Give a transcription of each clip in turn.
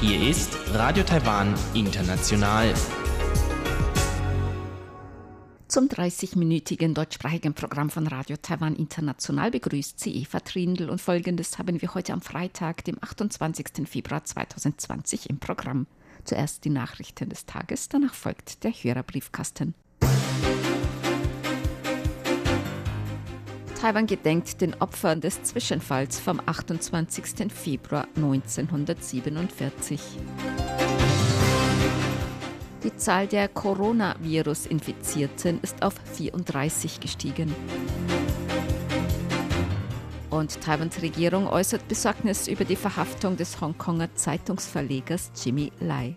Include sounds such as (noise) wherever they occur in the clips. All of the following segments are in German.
Hier ist Radio Taiwan International. Zum 30-minütigen deutschsprachigen Programm von Radio Taiwan International begrüßt sie Eva Trindl und folgendes haben wir heute am Freitag, dem 28. Februar 2020 im Programm. Zuerst die Nachrichten des Tages, danach folgt der Hörerbriefkasten. Taiwan gedenkt den Opfern des Zwischenfalls vom 28. Februar 1947. Die Zahl der Coronavirus-Infizierten ist auf 34 gestiegen. Und Taiwans Regierung äußert Besorgnis über die Verhaftung des Hongkonger Zeitungsverlegers Jimmy Lai.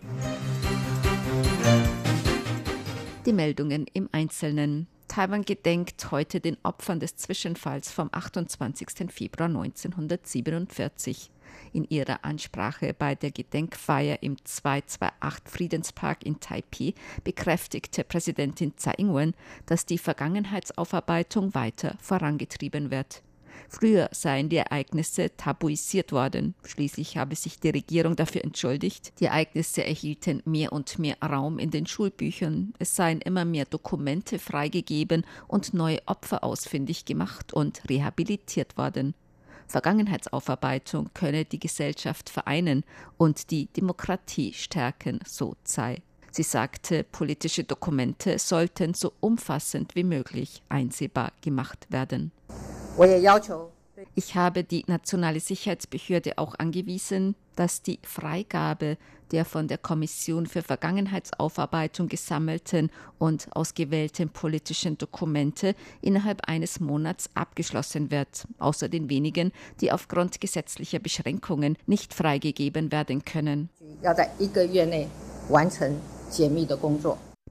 Die Meldungen im Einzelnen. Taiwan gedenkt heute den Opfern des Zwischenfalls vom 28. Februar 1947. In ihrer Ansprache bei der Gedenkfeier im 228 Friedenspark in Taipei bekräftigte Präsidentin Tsai Ing-wen, dass die Vergangenheitsaufarbeitung weiter vorangetrieben wird. Früher seien die Ereignisse tabuisiert worden. Schließlich habe sich die Regierung dafür entschuldigt. Die Ereignisse erhielten mehr und mehr Raum in den Schulbüchern. Es seien immer mehr Dokumente freigegeben und neue Opfer ausfindig gemacht und rehabilitiert worden. Vergangenheitsaufarbeitung könne die Gesellschaft vereinen und die Demokratie stärken, so Tsai. Sie sagte, politische Dokumente sollten so umfassend wie möglich einsehbar gemacht werden. Ich habe die nationale Sicherheitsbehörde auch angewiesen, dass die Freigabe der von der Kommission für Vergangenheitsaufarbeitung gesammelten und ausgewählten politischen Dokumente innerhalb eines Monats abgeschlossen wird, außer den wenigen, die aufgrund gesetzlicher Beschränkungen nicht freigegeben werden können.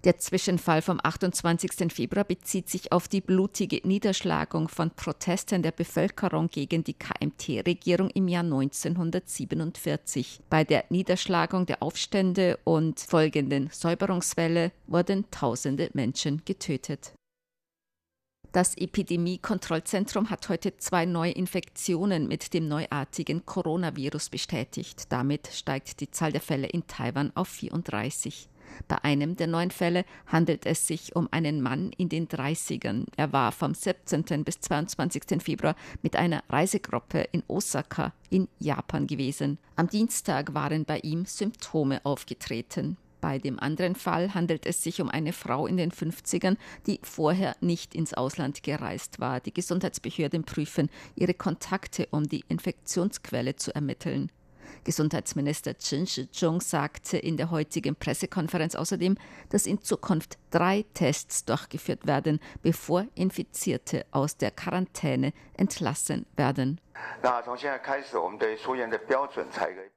Der Zwischenfall vom 28. Februar bezieht sich auf die blutige Niederschlagung von Protesten der Bevölkerung gegen die KMT-Regierung im Jahr 1947. Bei der Niederschlagung der Aufstände und folgenden Säuberungswelle wurden tausende Menschen getötet. Das Epidemiekontrollzentrum hat heute zwei neue Infektionen mit dem neuartigen Coronavirus bestätigt. Damit steigt die Zahl der Fälle in Taiwan auf 34. Bei einem der neun Fälle handelt es sich um einen Mann in den 30ern. Er war vom 17. bis 22. Februar mit einer Reisegruppe in Osaka in Japan gewesen. Am Dienstag waren bei ihm Symptome aufgetreten. Bei dem anderen Fall handelt es sich um eine Frau in den 50ern, die vorher nicht ins Ausland gereist war. Die Gesundheitsbehörden prüfen ihre Kontakte, um die Infektionsquelle zu ermitteln. Gesundheitsminister Chen Shih-chung sagte in der heutigen Pressekonferenz außerdem, dass in Zukunft drei Tests durchgeführt werden, bevor Infizierte aus der Quarantäne entlassen werden.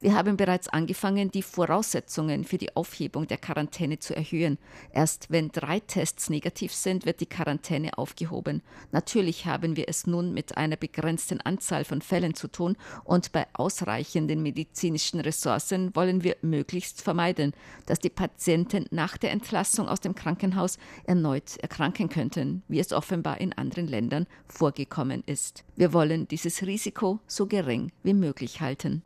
Wir haben bereits angefangen, die Voraussetzungen für die Aufhebung der Quarantäne zu erhöhen. Erst wenn drei Tests negativ sind, wird die Quarantäne aufgehoben. Natürlich haben wir es nun mit einer begrenzten Anzahl von Fällen zu tun und bei ausreichenden medizinischen Ressourcen wollen wir möglichst vermeiden, dass die Patienten nach der Entlassung aus dem Krankenhaus erneut erkranken könnten, wie es offenbar in anderen Ländern vorgekommen ist. Wir wollen dieses Risiko so gering wie möglich halten.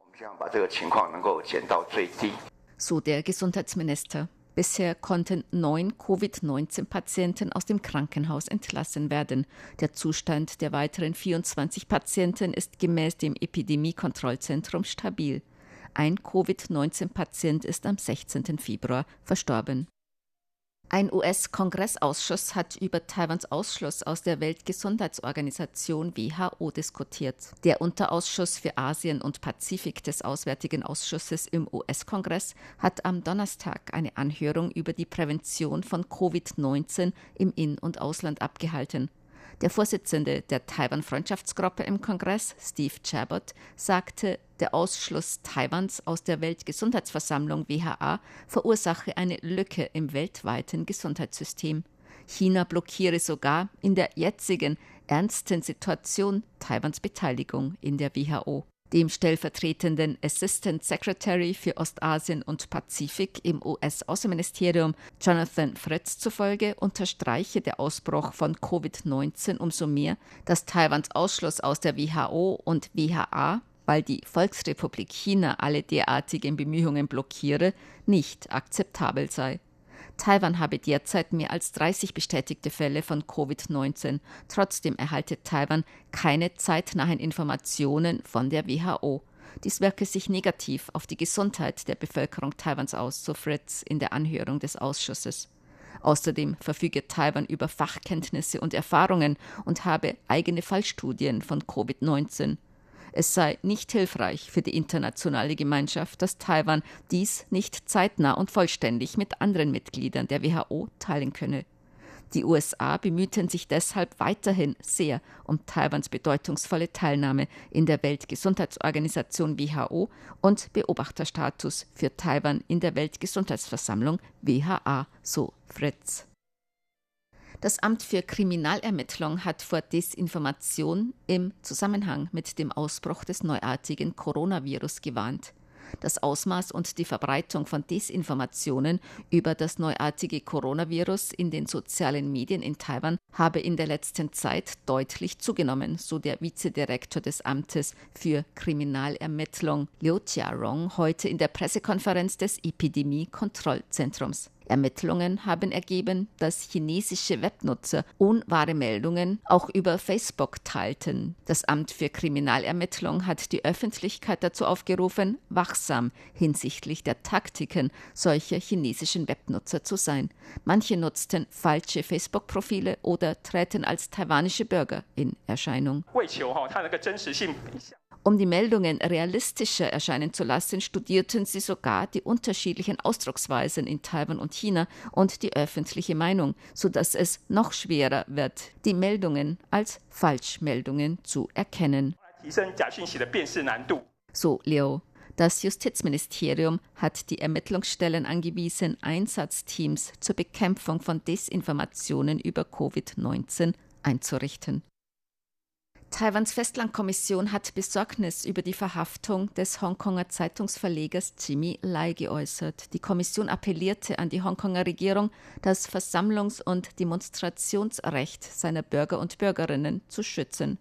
So der Gesundheitsminister. Bisher konnten neun Covid-19-Patienten aus dem Krankenhaus entlassen werden. Der Zustand der weiteren 24 Patienten ist gemäß dem Epidemiekontrollzentrum stabil. Ein Covid-19-Patient ist am 16. Februar verstorben. Ein US-Kongressausschuss hat über Taiwans Ausschluss aus der Weltgesundheitsorganisation WHO diskutiert. Der Unterausschuss für Asien und Pazifik des Auswärtigen Ausschusses im US-Kongress hat am Donnerstag eine Anhörung über die Prävention von Covid-19 im In- und Ausland abgehalten. Der Vorsitzende der Taiwan-Freundschaftsgruppe im Kongress, Steve Chabot, sagte, der Ausschluss Taiwans aus der Weltgesundheitsversammlung WHA verursache eine Lücke im weltweiten Gesundheitssystem. China blockiere sogar in der jetzigen ernsten Situation Taiwans Beteiligung in der WHO. Dem stellvertretenden Assistant Secretary für Ostasien und Pazifik im US-Außenministerium Jonathan Fritz zufolge unterstreiche der Ausbruch von Covid-19 umso mehr, dass Taiwans Ausschluss aus der WHO und WHA, weil die Volksrepublik China alle derartigen Bemühungen blockiere, nicht akzeptabel sei. Taiwan habe derzeit mehr als 30 bestätigte Fälle von Covid-19. Trotzdem erhalte Taiwan keine zeitnahen Informationen von der WHO. Dies wirke sich negativ auf die Gesundheit der Bevölkerung Taiwans aus, so Fritz in der Anhörung des Ausschusses. Außerdem verfüge Taiwan über Fachkenntnisse und Erfahrungen und habe eigene Fallstudien von Covid-19. Es sei nicht hilfreich für die internationale Gemeinschaft, dass Taiwan dies nicht zeitnah und vollständig mit anderen Mitgliedern der WHO teilen könne. Die USA bemühten sich deshalb weiterhin sehr um Taiwans bedeutungsvolle Teilnahme in der Weltgesundheitsorganisation WHO und Beobachterstatus für Taiwan in der Weltgesundheitsversammlung WHA, so Fritz. Das Amt für Kriminalermittlung hat vor Desinformation im Zusammenhang mit dem Ausbruch des neuartigen Coronavirus gewarnt. Das Ausmaß und die Verbreitung von Desinformationen über das neuartige Coronavirus in den sozialen Medien in Taiwan habe in der letzten Zeit deutlich zugenommen, so der Vizedirektor des Amtes für Kriminalermittlung Liu Jiarong heute in der Pressekonferenz des Epidemie-Kontrollzentrums. Ermittlungen haben ergeben, dass chinesische Webnutzer unwahre Meldungen auch über Facebook teilten. Das Amt für Kriminalermittlung hat die Öffentlichkeit dazu aufgerufen, wachsam hinsichtlich der Taktiken solcher chinesischen Webnutzer zu sein. Manche nutzten falsche Facebook-Profile oder treten als taiwanische Bürger in Erscheinung. Um die Meldungen realistischer erscheinen zu lassen, studierten sie sogar die unterschiedlichen Ausdrucksweisen in Taiwan und China und die öffentliche Meinung, sodass es noch schwerer wird, die Meldungen als Falschmeldungen zu erkennen. So Leo. Das Justizministerium hat die Ermittlungsstellen angewiesen, Einsatzteams zur Bekämpfung von Desinformationen über Covid-19 einzurichten. Taiwans Festlandkommission hat Besorgnis über die Verhaftung des Hongkonger Zeitungsverlegers Jimmy Lai geäußert. Die Kommission appellierte an die Hongkonger Regierung, das Versammlungs- und Demonstrationsrecht seiner Bürger und Bürgerinnen zu schützen.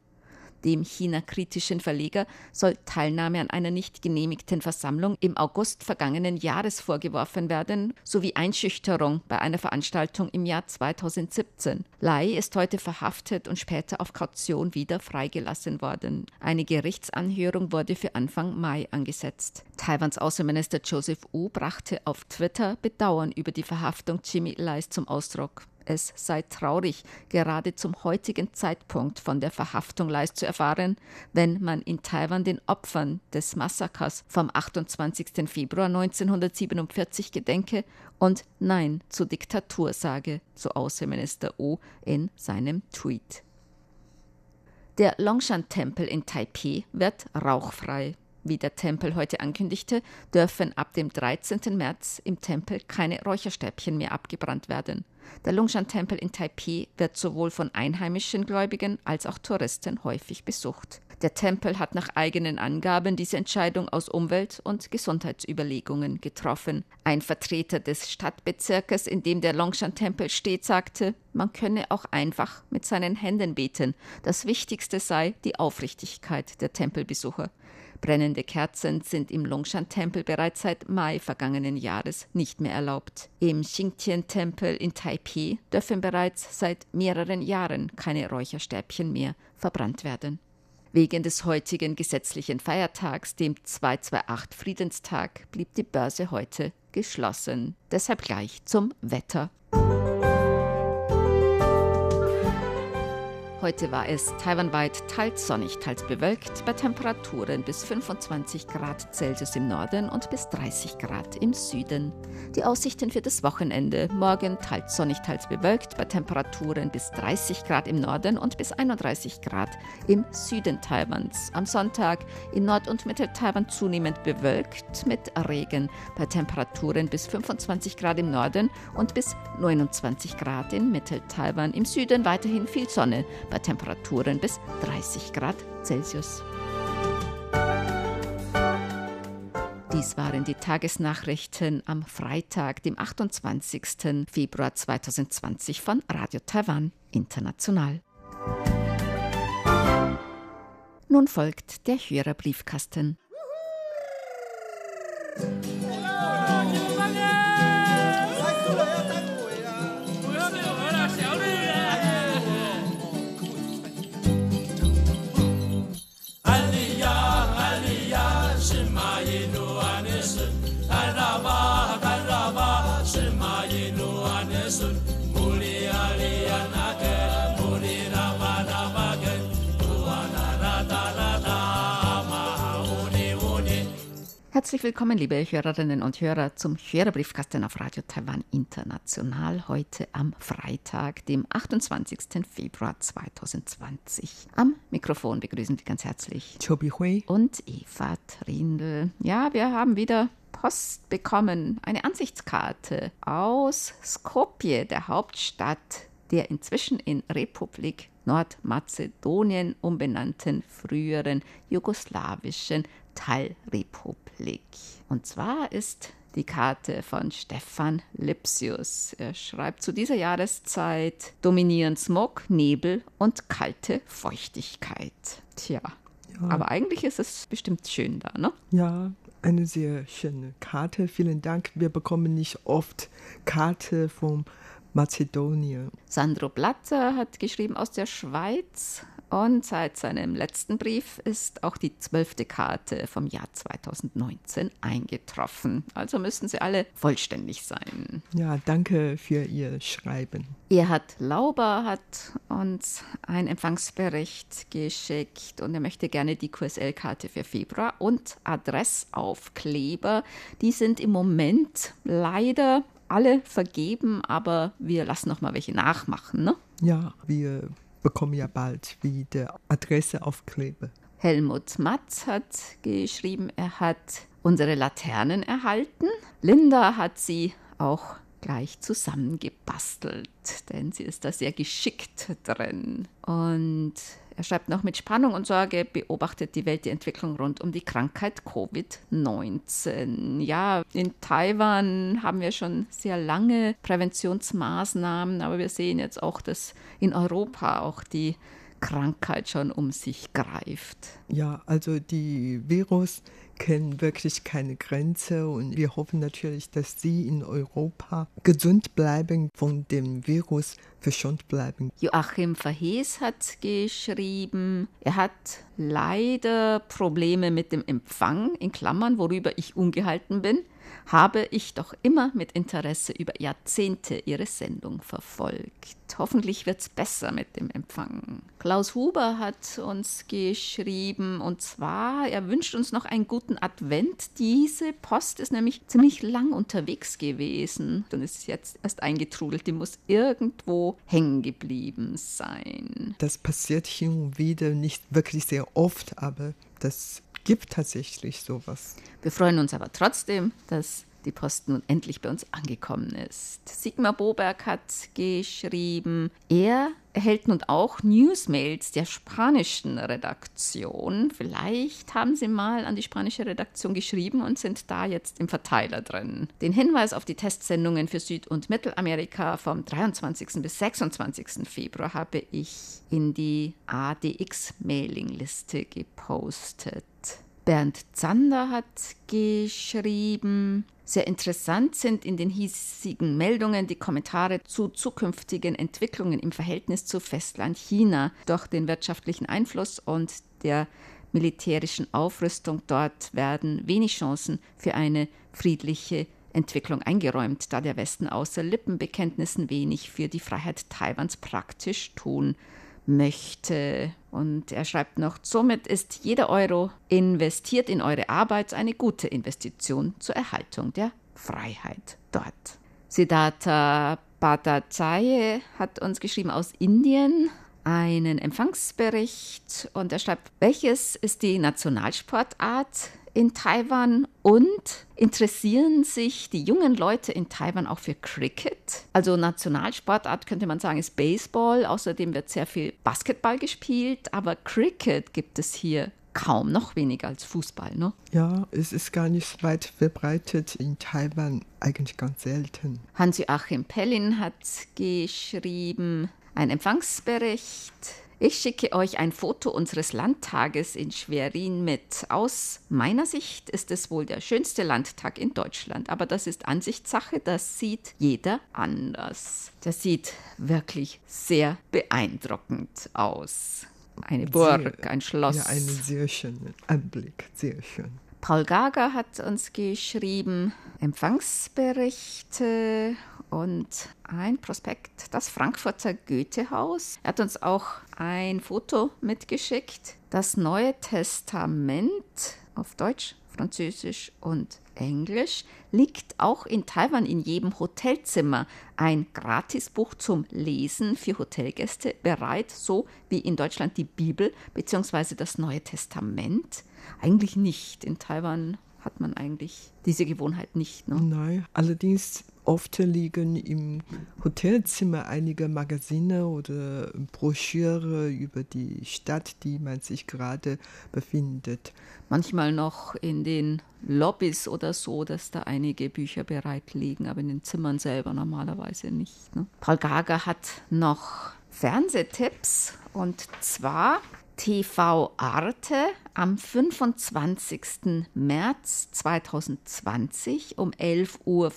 Dem China-kritischen Verleger soll Teilnahme an einer nicht genehmigten Versammlung im August vergangenen Jahres vorgeworfen werden, sowie Einschüchterung bei einer Veranstaltung im Jahr 2017. Lai ist heute verhaftet und später auf Kaution wieder freigelassen worden. Eine Gerichtsanhörung wurde für Anfang Mai angesetzt. Taiwans Außenminister Joseph Wu brachte auf Twitter Bedauern über die Verhaftung Jimmy Lais zum Ausdruck es sei traurig, gerade zum heutigen Zeitpunkt von der Verhaftung Leis zu erfahren, wenn man in Taiwan den Opfern des Massakers vom 28. Februar 1947 gedenke und Nein zur Diktatur sage, so Außenminister O in seinem Tweet. Der Longshan-Tempel in Taipeh wird rauchfrei. Wie der Tempel heute ankündigte, dürfen ab dem 13. März im Tempel keine Räucherstäbchen mehr abgebrannt werden. Der Lungshan-Tempel in Taipei wird sowohl von einheimischen Gläubigen als auch Touristen häufig besucht. Der Tempel hat nach eigenen Angaben diese Entscheidung aus Umwelt- und Gesundheitsüberlegungen getroffen. Ein Vertreter des Stadtbezirkes, in dem der Longshan-Tempel steht, sagte, man könne auch einfach mit seinen Händen beten. Das Wichtigste sei die Aufrichtigkeit der Tempelbesucher. Brennende Kerzen sind im Longshan-Tempel bereits seit Mai vergangenen Jahres nicht mehr erlaubt. Im Xingtian-Tempel in Taipei dürfen bereits seit mehreren Jahren keine Räucherstäbchen mehr verbrannt werden. Wegen des heutigen gesetzlichen Feiertags, dem 228 Friedenstag, blieb die Börse heute geschlossen. Deshalb gleich zum Wetter. Heute war es taiwanweit teils sonnig, teils bewölkt, bei Temperaturen bis 25 Grad Celsius im Norden und bis 30 Grad im Süden. Die Aussichten für das Wochenende: morgen teils sonnig, teils bewölkt, bei Temperaturen bis 30 Grad im Norden und bis 31 Grad im Süden Taiwans. Am Sonntag in Nord- und Mittel-Taiwan zunehmend bewölkt mit Regen, bei Temperaturen bis 25 Grad im Norden und bis 29 Grad in Mittel-Taiwan. Im Süden weiterhin viel Sonne bei Temperaturen bis 30 Grad Celsius. Dies waren die Tagesnachrichten am Freitag, dem 28. Februar 2020 von Radio Taiwan International. Nun folgt der Hörerbriefkasten. Allez. Herzlich willkommen, liebe Hörerinnen und Hörer, zum Hörerbriefkasten auf Radio Taiwan International heute am Freitag, dem 28. Februar 2020. Am Mikrofon begrüßen Sie ganz herzlich Chobi Hui und Eva Trindl. Ja, wir haben wieder Post bekommen, eine Ansichtskarte aus Skopje, der Hauptstadt der inzwischen in Republik Nordmazedonien umbenannten früheren jugoslawischen Teilrepublik. Und zwar ist die Karte von Stefan Lipsius. Er schreibt zu dieser Jahreszeit dominieren Smog, Nebel und kalte Feuchtigkeit. Tja, ja. aber eigentlich ist es bestimmt schön da, ne? Ja, eine sehr schöne Karte. Vielen Dank. Wir bekommen nicht oft Karte vom Mazedonien. Sandro Blatter hat geschrieben aus der Schweiz. Und seit seinem letzten Brief ist auch die zwölfte Karte vom Jahr 2019 eingetroffen. Also müssen sie alle vollständig sein. Ja, danke für Ihr Schreiben. Erhard Lauber hat uns einen Empfangsbericht geschickt und er möchte gerne die QSL-Karte für Februar und Adressaufkleber. Die sind im Moment leider alle vergeben, aber wir lassen noch mal welche nachmachen, ne? Ja, wir bekommen ja bald wieder Adresseaufkleber. Helmut Matz hat geschrieben, er hat unsere Laternen erhalten. Linda hat sie auch gleich zusammengebastelt, denn sie ist da sehr geschickt drin. Und er schreibt noch, mit Spannung und Sorge beobachtet die Welt die Entwicklung rund um die Krankheit Covid-19. Ja, in Taiwan haben wir schon sehr lange Präventionsmaßnahmen, aber wir sehen jetzt auch, dass in Europa auch die Krankheit schon um sich greift. Ja, also die Virus kennen wirklich keine Grenze und wir hoffen natürlich, dass sie in Europa gesund bleiben, von dem Virus verschont bleiben. Joachim Verhees hat geschrieben, er hat leider Probleme mit dem Empfang, in Klammern, worüber ich ungehalten bin habe ich doch immer mit Interesse über Jahrzehnte ihre Sendung verfolgt. Hoffentlich wird es besser mit dem Empfang. Klaus Huber hat uns geschrieben und zwar, er wünscht uns noch einen guten Advent. Diese Post ist nämlich ziemlich lang unterwegs gewesen und ist jetzt erst eingetrudelt. Die muss irgendwo hängen geblieben sein. Das passiert hin und wieder nicht wirklich sehr oft, aber das gibt tatsächlich sowas. Wir freuen uns aber trotzdem, dass die Post nun endlich bei uns angekommen ist. Sigmar Boberg hat geschrieben, er erhält nun auch Newsmails der spanischen Redaktion. Vielleicht haben Sie mal an die spanische Redaktion geschrieben und sind da jetzt im Verteiler drin. Den Hinweis auf die Testsendungen für Süd- und Mittelamerika vom 23. bis 26. Februar habe ich in die ADX-Mailingliste gepostet. Bernd Zander hat geschrieben, sehr interessant sind in den hiesigen Meldungen die Kommentare zu zukünftigen Entwicklungen im Verhältnis zu Festland China. Durch den wirtschaftlichen Einfluss und der militärischen Aufrüstung dort werden wenig Chancen für eine friedliche Entwicklung eingeräumt, da der Westen außer Lippenbekenntnissen wenig für die Freiheit Taiwans praktisch tun möchte. Und er schreibt noch, somit ist jeder Euro investiert in eure Arbeit eine gute Investition zur Erhaltung der Freiheit dort. Siddhartha Bhattacharya hat uns geschrieben aus Indien einen Empfangsbericht und er schreibt, welches ist die Nationalsportart in Taiwan und interessieren sich die jungen Leute in Taiwan auch für Cricket? Also Nationalsportart könnte man sagen ist Baseball, außerdem wird sehr viel Basketball gespielt, aber Cricket gibt es hier kaum, noch weniger als Fußball. Ne? Ja, es ist gar nicht weit verbreitet in Taiwan, eigentlich ganz selten. Hans-Joachim Pellin hat geschrieben, ein Empfangsbericht ich schicke euch ein Foto unseres Landtages in Schwerin mit. Aus meiner Sicht ist es wohl der schönste Landtag in Deutschland, aber das ist Ansichtssache, das sieht jeder anders. Der sieht wirklich sehr beeindruckend aus. Eine Burg, ein Schloss. Ja, einen sehr schönen Anblick, sehr schön. Paul Gager hat uns geschrieben, Empfangsberichte und ein Prospekt, das Frankfurter Goethehaus. Er hat uns auch ein Foto mitgeschickt. Das Neue Testament auf Deutsch, Französisch und Englisch liegt auch in Taiwan in jedem Hotelzimmer ein Gratisbuch zum Lesen für Hotelgäste bereit, so wie in Deutschland die Bibel bzw. das Neue Testament. Eigentlich nicht. In Taiwan hat man eigentlich diese Gewohnheit nicht. Ne? Nein, allerdings oft liegen im Hotelzimmer einige Magazine oder Broschüre über die Stadt, die man sich gerade befindet. Manchmal noch in den Lobbys oder so, dass da einige Bücher bereit liegen, aber in den Zimmern selber normalerweise nicht. Ne? Paul Gager hat noch Fernsehtipps und zwar TV Arte am 25. März 2020 um 11.45 Uhr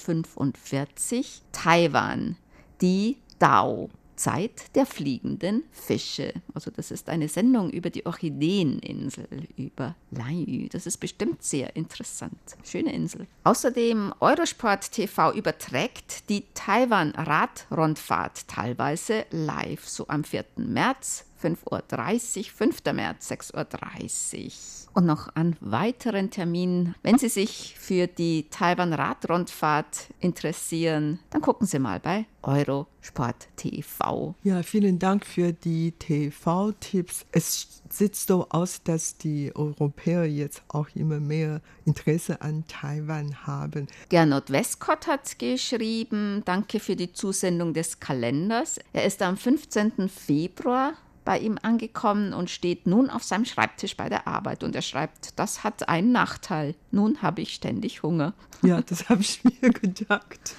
Taiwan, die Dao. Zeit der fliegenden Fische. Also das ist eine Sendung über die Orchideeninsel, über Lanyu. Das ist bestimmt sehr interessant. Schöne Insel. Außerdem Eurosport TV überträgt die Taiwan-Radrundfahrt teilweise live, so am 4. März 5.30 Uhr, 5. März 6.30 Uhr. Und noch an weiteren Terminen, wenn Sie sich für die Taiwan-Radrundfahrt interessieren, dann gucken Sie mal bei Eurosport TV. Ja, vielen Dank für die TV-Tipps. Es sieht so aus, dass die Europäer jetzt auch immer mehr Interesse an Taiwan haben. Gernot Westcott hat geschrieben, danke für die Zusendung des Kalenders. Er ist am 15. Februar bei ihm angekommen und steht nun auf seinem Schreibtisch bei der Arbeit. Und er schreibt, das hat einen Nachteil. Nun habe ich ständig Hunger. (laughs) Ja, das habe ich mir (laughs) gedacht.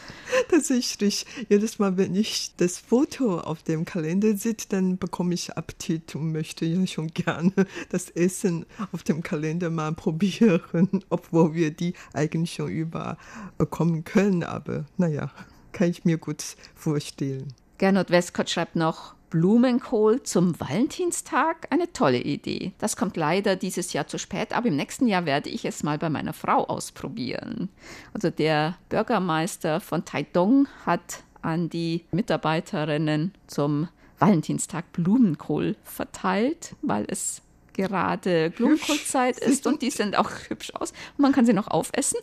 Tatsächlich, jedes Mal, wenn ich das Foto auf dem Kalender sehe, dann bekomme ich Appetit und möchte ja schon gerne das Essen auf dem Kalender mal probieren, (laughs) obwohl wir die eigentlich schon überbekommen können. Aber naja, kann ich mir gut vorstellen. Gernot Westcott schreibt noch, Blumenkohl zum Valentinstag? Eine tolle Idee. Das kommt leider dieses Jahr zu spät, aber im nächsten Jahr werde ich es mal bei meiner Frau ausprobieren. Also der Bürgermeister von Taidong hat an die Mitarbeiterinnen zum Valentinstag Blumenkohl verteilt, weil es gerade Blumenkohlzeit ist und die sind auch hübsch aus. Und man kann sie noch aufessen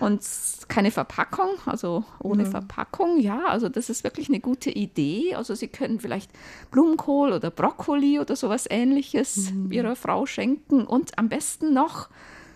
und keine Verpackung, also ohne ja. Verpackung. Ja, also das ist wirklich eine gute Idee. Also Sie können vielleicht Blumenkohl oder Brokkoli oder sowas ähnliches mhm. Ihrer Frau schenken und am besten noch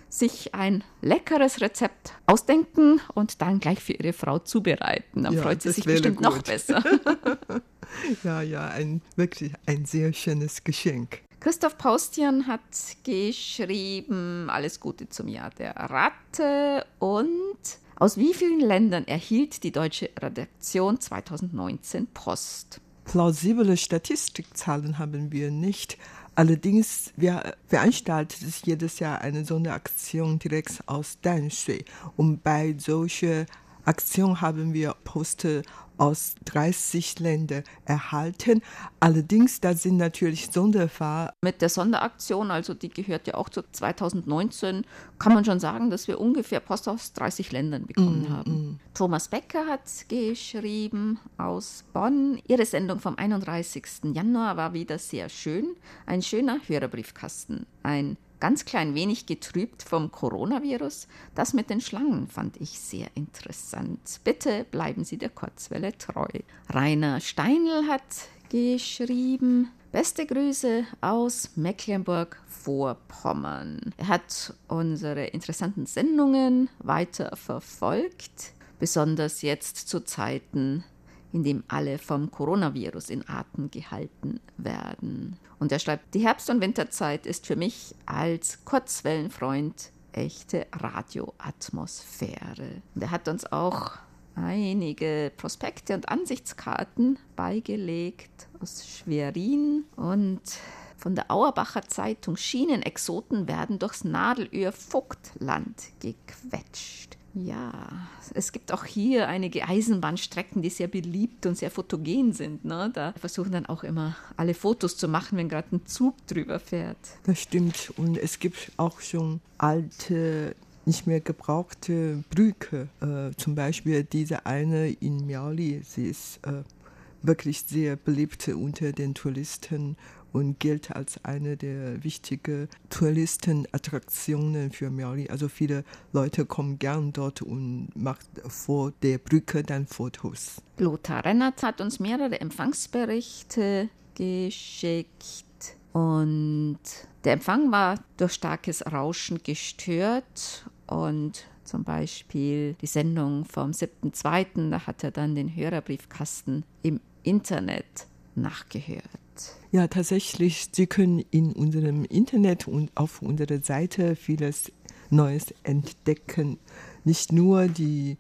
sich ein leckeres Rezept ausdenken und dann gleich für ihre Frau zubereiten. Dann ja, freut sie sich bestimmt gut. noch besser. (laughs) (laughs) (laughs) ja, ja, ein wirklich ein sehr schönes Geschenk. Christoph Paustian hat geschrieben, alles Gute zum Jahr der Ratte und aus wie vielen Ländern erhielt die deutsche Redaktion 2019 Post? Plausible Statistikzahlen haben wir nicht. Allerdings, wir veranstalten jedes Jahr eine Sonderaktion direkt aus Danshui. Und bei solchen Aktionen haben wir Poste aus 30 Ländern erhalten. Allerdings, da sind natürlich Sonderfall. Mit der Sonderaktion, also die gehört ja auch zu 2019, kann man schon sagen, dass wir ungefähr Post aus 30 Ländern bekommen mm, haben. Mm. Thomas Becker hat geschrieben aus Bonn. Ihre Sendung vom 31. Januar war wieder sehr schön. Ein schöner Hörerbriefkasten. Ein ganz klein wenig getrübt vom Coronavirus. Das mit den Schlangen fand ich sehr interessant. Bitte bleiben Sie der Kurzwelle treu. Rainer Steinl hat geschrieben, Beste Grüße aus Mecklenburg-Vorpommern. Er hat unsere interessanten Sendungen weiter verfolgt, besonders jetzt zu Zeiten in dem alle vom Coronavirus in Atem gehalten werden. Und er schreibt, die Herbst- und Winterzeit ist für mich als Kurzwellenfreund echte Radioatmosphäre. Und er hat uns auch einige Prospekte und Ansichtskarten beigelegt aus Schwerin und von der Auerbacher Zeitung Schienenexoten werden durchs Nadelöhr Vogtland gequetscht. Ja, es gibt auch hier einige Eisenbahnstrecken, die sehr beliebt und sehr fotogen sind. Ne? Da versuchen dann auch immer alle Fotos zu machen, wenn gerade ein Zug drüber fährt. Das stimmt. Und es gibt auch schon alte nicht mehr gebrauchte Brücke. Äh, zum Beispiel diese eine in Miauli, sie ist äh, wirklich sehr beliebt unter den Touristen und gilt als eine der wichtigen Touristenattraktionen für Miauli. Also viele Leute kommen gern dort und machen vor der Brücke dann Fotos. Lothar Rennert hat uns mehrere Empfangsberichte geschickt und der Empfang war durch starkes Rauschen gestört und zum Beispiel die Sendung vom 7.2., da hat er dann den Hörerbriefkasten im Internet nachgehört. Ja, tatsächlich, Sie können in unserem Internet und auf unserer Seite vieles Neues entdecken. Nicht nur die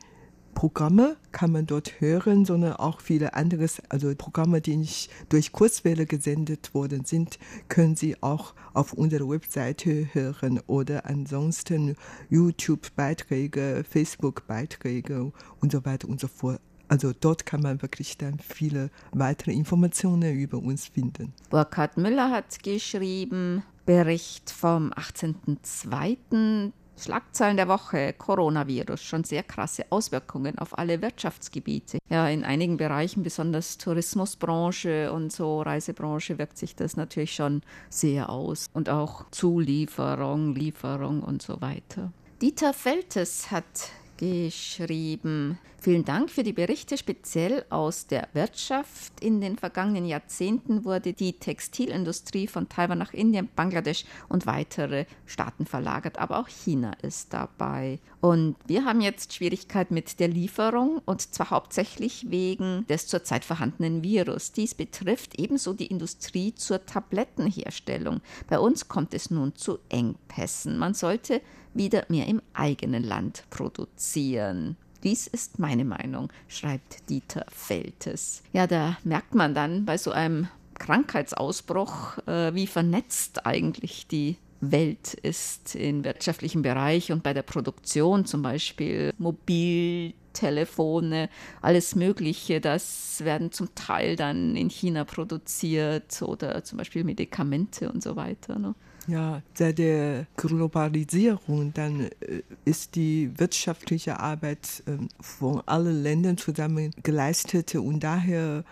Programme kann man dort hören, sondern auch viele andere, also Programme, die nicht durch Kurzwelle gesendet worden sind, können Sie auch auf unserer Webseite hören oder ansonsten YouTube-Beiträge, Facebook-Beiträge und so weiter und so fort. Also dort kann man wirklich dann viele weitere Informationen über uns finden. Burkhard Müller hat geschrieben, Bericht vom 18.02. Schlagzeilen der Woche, Coronavirus, schon sehr krasse Auswirkungen auf alle Wirtschaftsgebiete. Ja, in einigen Bereichen, besonders Tourismusbranche und so Reisebranche, wirkt sich das natürlich schon sehr aus. Und auch Zulieferung, Lieferung und so weiter. Dieter Feltes hat geschrieben. Vielen Dank für die Berichte. Speziell aus der Wirtschaft. In den vergangenen Jahrzehnten wurde die Textilindustrie von Taiwan nach Indien, Bangladesch und weitere Staaten verlagert. Aber auch China ist dabei. Und wir haben jetzt Schwierigkeiten mit der Lieferung und zwar hauptsächlich wegen des zurzeit vorhandenen Virus. Dies betrifft ebenso die Industrie zur Tablettenherstellung. Bei uns kommt es nun zu Engpässen. Man sollte wieder mehr im eigenen Land produzieren. Dies ist meine Meinung, schreibt Dieter Feltes. Ja, da merkt man dann bei so einem Krankheitsausbruch, äh, wie vernetzt eigentlich die Welt ist im wirtschaftlichen Bereich und bei der Produktion, zum Beispiel Mobiltelefone, alles Mögliche, das werden zum Teil dann in China produziert oder zum Beispiel Medikamente und so weiter. Ne? Ja, seit der Globalisierung dann äh, ist die wirtschaftliche Arbeit äh, von allen Ländern zusammen geleistet und daher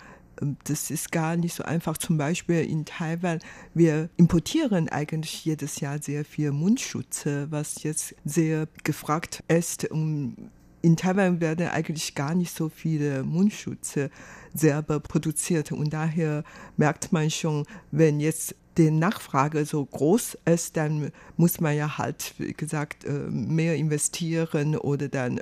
ähm, das ist gar nicht so einfach. Zum Beispiel in Taiwan, wir importieren eigentlich jedes Jahr sehr viel Mundschutze, was jetzt sehr gefragt ist. Und in Taiwan werden eigentlich gar nicht so viele Mundschutze selber produziert. Und daher merkt man schon, wenn jetzt die Nachfrage so groß ist, dann muss man ja halt, wie gesagt, äh, mehr investieren oder dann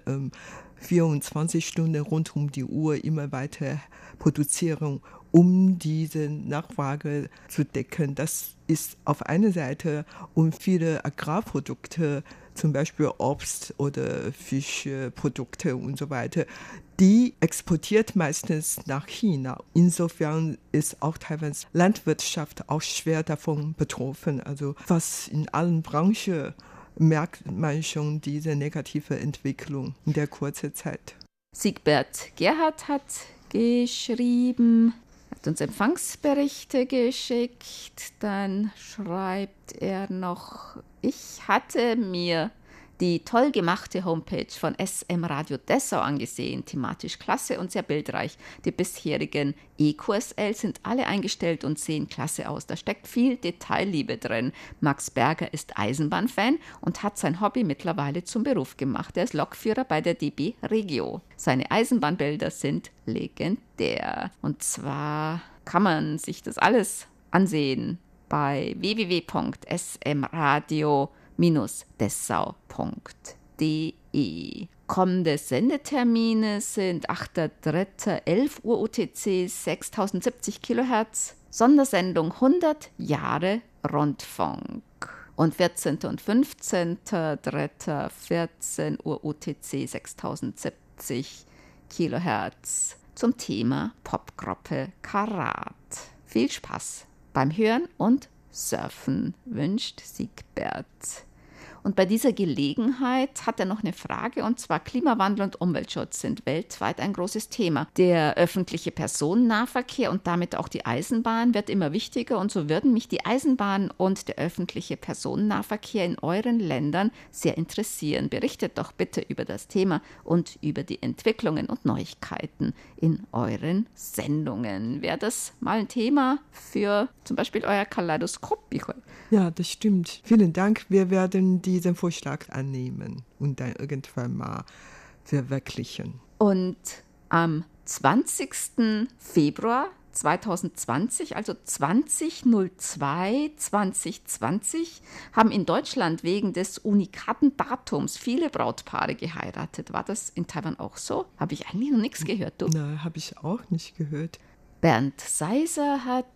24 ähm, Stunden rund um die Uhr immer weiter produzieren, um diese Nachfrage zu decken. Das ist auf einer Seite und viele Agrarprodukte zum Beispiel Obst oder Fischprodukte und so weiter, die exportiert meistens nach China. Insofern ist auch Taiwans Landwirtschaft auch schwer davon betroffen. Also fast in allen Branchen merkt man schon diese negative Entwicklung in der kurzen Zeit. Siegbert Gerhard hat geschrieben, hat uns Empfangsberichte geschickt, dann schreibt er noch, ich hatte mir die toll gemachte Homepage von SM Radio Dessau angesehen, thematisch klasse und sehr bildreich. Die bisherigen EQSL sind alle eingestellt und sehen klasse aus. Da steckt viel Detailliebe drin. Max Berger ist Eisenbahnfan und hat sein Hobby mittlerweile zum Beruf gemacht. Er ist Lokführer bei der DB Regio. Seine Eisenbahnbilder sind legendär. Und zwar kann man sich das alles ansehen bei www.smradio.de dessau.de. Kommende Sendetermine sind 8.3. 11 Uhr UTC 6070 Kilohertz, Sondersendung 100 Jahre Rundfunk. Und 14. und 15.3. 14 Uhr UTC 6070 Kilohertz zum Thema Popgruppe Karat. Viel Spaß beim Hören und Surfen wünscht Siegbert. Und bei dieser Gelegenheit hat er noch eine Frage, und zwar Klimawandel und Umweltschutz sind weltweit ein großes Thema. Der öffentliche Personennahverkehr und damit auch die Eisenbahn wird immer wichtiger, und so würden mich die Eisenbahn und der öffentliche Personennahverkehr in euren Ländern sehr interessieren. Berichtet doch bitte über das Thema und über die Entwicklungen und Neuigkeiten in euren Sendungen. Wäre das mal ein Thema für zum Beispiel euer Kaleidoskop? Ja, das stimmt. Vielen Dank. Wir werden die diesen Vorschlag annehmen und dann irgendwann mal verwirklichen. Und am 20. Februar 2020, also 2002, 2020, haben in Deutschland wegen des unikaten Datums viele Brautpaare geheiratet. War das in Taiwan auch so? Habe ich eigentlich noch nichts gehört. Du? Nein, habe ich auch nicht gehört. Bernd Seiser hat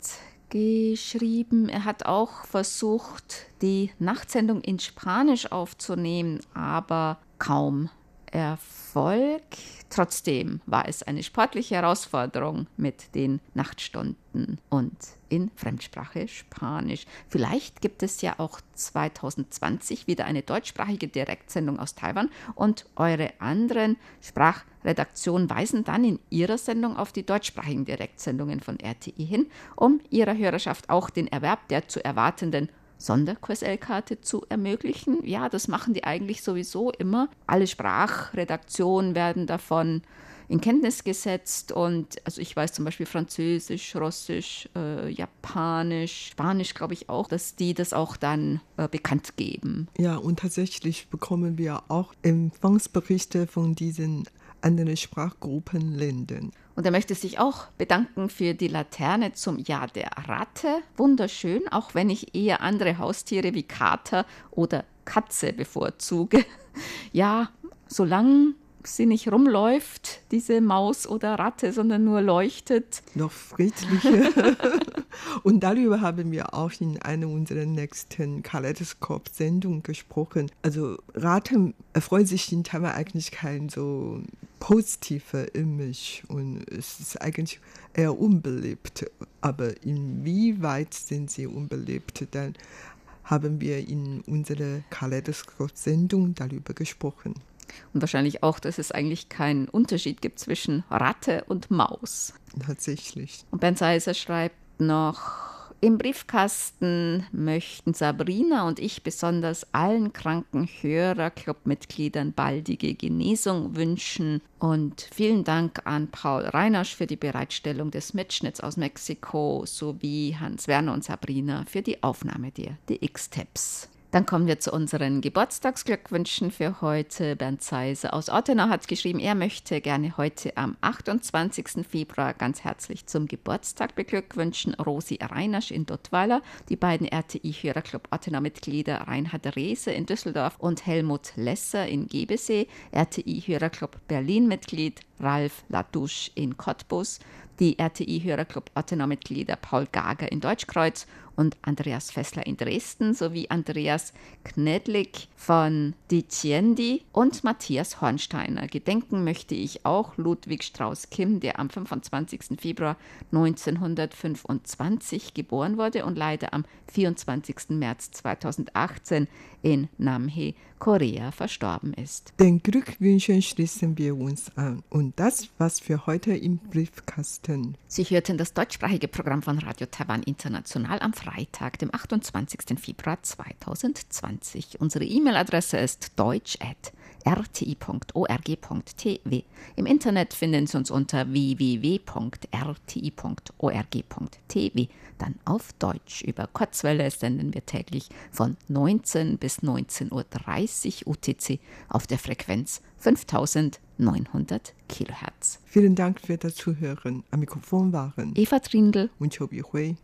geschrieben. Er hat auch versucht, die Nachtsendung in Spanisch aufzunehmen, aber kaum Erfolg. Trotzdem war es eine sportliche Herausforderung mit den Nachtstunden und in Fremdsprache Spanisch. Vielleicht gibt es ja auch 2020 wieder eine deutschsprachige Direktsendung aus Taiwan und eure anderen Sprachredaktionen weisen dann in ihrer Sendung auf die deutschsprachigen Direktsendungen von RTI hin, um ihrer Hörerschaft auch den Erwerb der zu erwartenden Sonderkurs-L-Karte zu ermöglichen. Ja, das machen die eigentlich sowieso immer. Alle Sprachredaktionen werden davon in Kenntnis gesetzt und also ich weiß zum Beispiel Französisch, Russisch, äh, Japanisch, Spanisch glaube ich auch, dass die das auch dann äh, bekannt geben. Ja, und tatsächlich bekommen wir auch Empfangsberichte von diesen anderen Sprachgruppenländern. Und er möchte sich auch bedanken für die Laterne zum Jahr der Ratte. Wunderschön, auch wenn ich eher andere Haustiere wie Kater oder Katze bevorzuge. (laughs) Ja, solange sie nicht rumläuft, diese Maus oder Ratte, sondern nur leuchtet. Noch friedlicher. (laughs) Und darüber haben wir auch in einer unserer nächsten Kaleidoskop-Sendungen gesprochen. Also Ratten erfreuen sich in Taiwan eigentlich kein so positiver Image und es ist eigentlich eher unbeliebt. Aber inwieweit sind sie unbeliebt? Dann haben wir in unserer Kaleidoskop-Sendung darüber gesprochen. Und wahrscheinlich auch, dass es eigentlich keinen Unterschied gibt zwischen Ratte und Maus. Tatsächlich. Und Ben Seiser schreibt noch, im Briefkasten möchten Sabrina und ich besonders allen kranken Hörerclub-Mitgliedern baldige Genesung wünschen. Und vielen Dank an Paul Reinasch für die Bereitstellung des Mitschnitts aus Mexiko sowie Hans Werner und Sabrina für die Aufnahme der DX-Tabs. Dann kommen wir zu unseren Geburtstagsglückwünschen für heute. Bernd Zeise aus Ottenau hat geschrieben, er möchte gerne heute am 28. Februar ganz herzlich zum Geburtstag beglückwünschen Rosi Reinasch in Duttweiler, die beiden RTI-Hörerclub Ottenau-Mitglieder Reinhard Rehse in Düsseldorf und Helmut Lesser in Gebesee, RTI-Hörerclub Berlin-Mitglied Ralf Latouche in Cottbus, die RTI-Hörerclub Ottenau-Mitglieder Paul Gager in Deutschkreuz und Andreas Fessler in Dresden sowie Andreas Knedlik von Diciendi und Matthias Hornsteiner. Gedenken möchte ich auch Ludwig Strauß-Kim, der am 25. Februar 1925 geboren wurde und leider am 24. März 2018 in Namhae, Korea, verstorben ist. Den Glückwünschen schließen wir uns an. Und das war's für heute im Briefkasten. Sie hörten das deutschsprachige Programm von Radio Taiwan International am Freitag, dem 28. Februar 2020. Unsere E-Mail-Adresse ist deutsch@ rti.org.tv. Im Internet finden Sie uns unter www.rti.org.tv. Dann auf Deutsch. Über Kurzwelle senden wir täglich von 19 bis 19.30 Uhr UTC auf der Frequenz 5900 Kilohertz. Vielen Dank für das Zuhören. Am Mikrofon waren Eva Trindl und Chobi Hui.